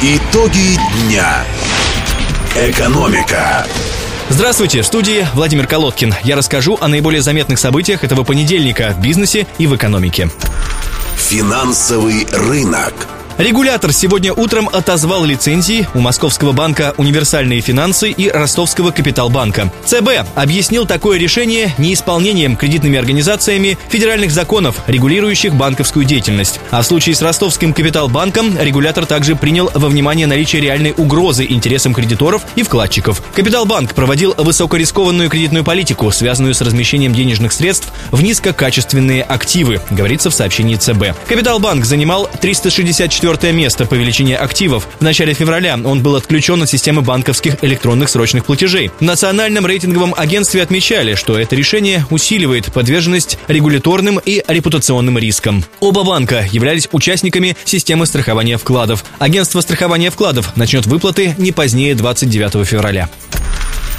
Итоги дня. Экономика. Здравствуйте, в студии Владимир Колодкин. Я расскажу о наиболее заметных событиях этого понедельника в бизнесе и в экономике. Финансовый рынок. Регулятор сегодня утром отозвал лицензии у Московского банка «Универсальные финансы» и Ростовского «Капиталбанка». ЦБ объяснил такое решение неисполнением кредитными организациями федеральных законов, регулирующих банковскую деятельность. А в случае с Ростовским «Капиталбанком» регулятор также принял во внимание наличие реальной угрозы интересам кредиторов и вкладчиков. «Капиталбанк» проводил высокорискованную кредитную политику, связанную с размещением денежных средств в низкокачественные активы, говорится в сообщении ЦБ. «Капиталбанк» занимал 364 четвертое место по величине активов. В начале февраля он был отключен от системы банковских электронных срочных платежей. В Национальном рейтинговом агентстве отмечали, что это решение усиливает подверженность регуляторным и репутационным рискам. Оба банка являлись участниками системы страхования вкладов. Агентство страхования вкладов начнет выплаты не позднее 29 февраля.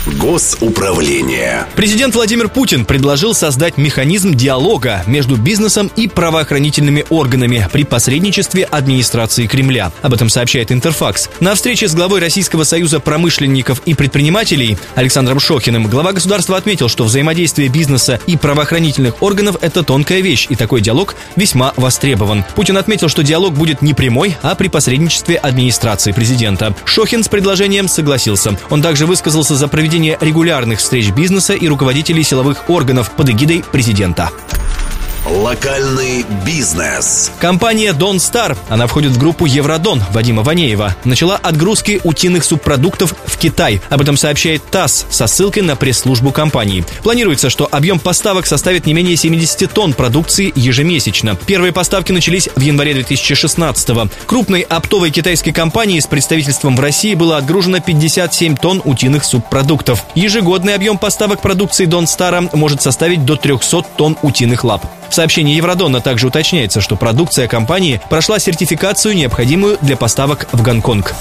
Госуправление. Президент Владимир Путин предложил создать механизм диалога между бизнесом и правоохранительными органами при посредничестве администрации Кремля. Об этом сообщает Интерфакс. На встрече с главой Российского союза промышленников и предпринимателей Александром Шохиным глава государства отметил, что взаимодействие бизнеса и правоохранительных органов – это тонкая вещь, и такой диалог весьма востребован. Путин отметил, что диалог будет не прямой, а при посредничестве администрации президента. Шохин с предложением согласился. Он также высказался за проведение проведение регулярных встреч бизнеса и руководителей силовых органов под эгидой президента. Локальный бизнес. Компания Don Star, она входит в группу Евродон Вадима Ванеева, начала отгрузки утиных субпродуктов в Китай. Об этом сообщает ТАСС со ссылкой на пресс-службу компании. Планируется, что объем поставок составит не менее 70 тонн продукции ежемесячно. Первые поставки начались в январе 2016 -го. Крупной оптовой китайской компании с представительством в России было отгружено 57 тонн утиных субпродуктов. Ежегодный объем поставок продукции Don Star может составить до 300 тонн утиных лап. В сообщении Евродона также уточняется, что продукция компании прошла сертификацию, необходимую для поставок в Гонконг.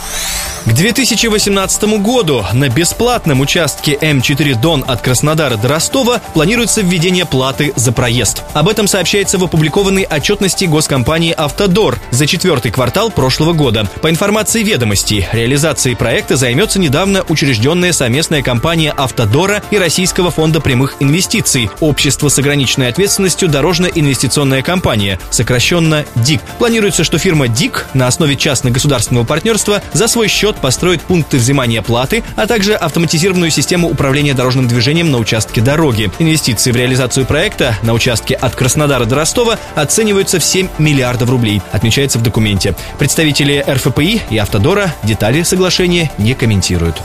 К 2018 году на бесплатном участке М4 Дон от Краснодара до Ростова планируется введение платы за проезд. Об этом сообщается в опубликованной отчетности госкомпании «Автодор» за четвертый квартал прошлого года. По информации ведомостей, реализацией проекта займется недавно учрежденная совместная компания «Автодора» и Российского фонда прямых инвестиций, общество с ограниченной ответственностью «Дорожно-инвестиционная компания», сокращенно ДИК. Планируется, что фирма ДИК на основе частно-государственного партнерства за свой счет год построит пункты взимания платы, а также автоматизированную систему управления дорожным движением на участке дороги. Инвестиции в реализацию проекта на участке от Краснодара до Ростова оцениваются в 7 миллиардов рублей, отмечается в документе. Представители РФПИ и Автодора детали соглашения не комментируют.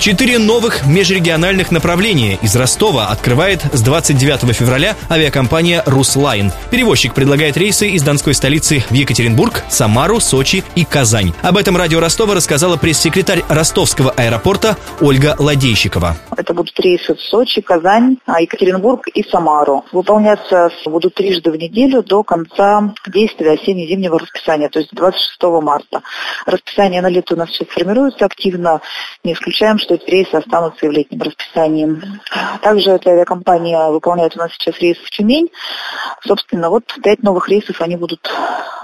Четыре новых межрегиональных направления из Ростова открывает с 29 февраля авиакомпания «Руслайн». Перевозчик предлагает рейсы из донской столицы в Екатеринбург, Самару, Сочи и Казань. Об этом радио Ростова рассказала пресс-секретарь ростовского аэропорта Ольга Ладейщикова. Это будут рейсы в Сочи, Казань, а, Екатеринбург и Самару. Выполняться будут трижды в неделю до конца действия осенне-зимнего расписания, то есть 26 марта. Расписание на лето у нас сейчас формируется активно. Не исключаем, что эти рейсы останутся и в летнем расписании. Также эта авиакомпания выполняет у нас сейчас рейс в Тюмень. Собственно, вот пять новых рейсов они будут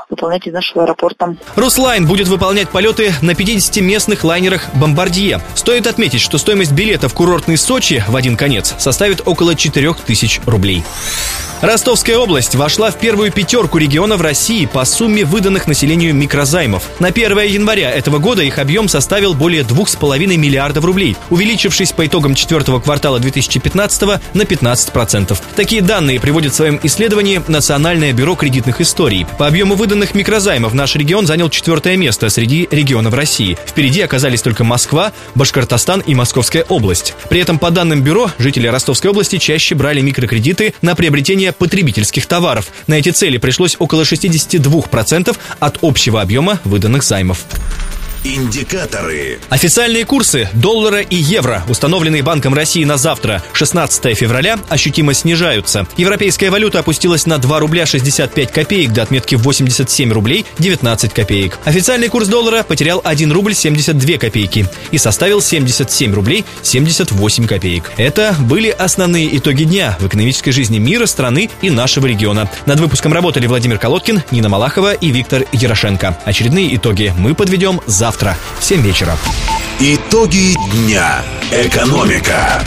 выполнять из нашего аэропорта. Руслайн будет выполнять полеты на 50 местных лайнерах «Бомбардье». Стоит отметить, что стоимость билета в курортный Сочи в один конец составит около 4000 рублей. Ростовская область вошла в первую пятерку регионов России по сумме выданных населению микрозаймов. На 1 января этого года их объем составил более 2,5 миллиардов рублей, увеличившись по итогам четвертого квартала 2015 на 15%. Такие данные приводит в своем исследовании Национальное бюро кредитных историй. По объему выданных микрозаймов наш регион занял четвертое место среди регионов России. Впереди оказались только Москва, Башкортостан и Московская область. При этом, по данным бюро, жители Ростовской области чаще брали микрокредиты на приобретение приобретения потребительских товаров. На эти цели пришлось около 62% от общего объема выданных займов. Индикаторы. Официальные курсы доллара и евро, установленные Банком России на завтра, 16 февраля, ощутимо снижаются. Европейская валюта опустилась на 2 рубля 65 копеек до отметки 87 рублей 19 копеек. Официальный курс доллара потерял 1 рубль 72 копейки и составил 77 рублей 78 копеек. Это были основные итоги дня в экономической жизни мира, страны и нашего региона. Над выпуском работали Владимир Колодкин, Нина Малахова и Виктор Ярошенко. Очередные итоги мы подведем завтра в 7 вечера. Итоги дня. Экономика.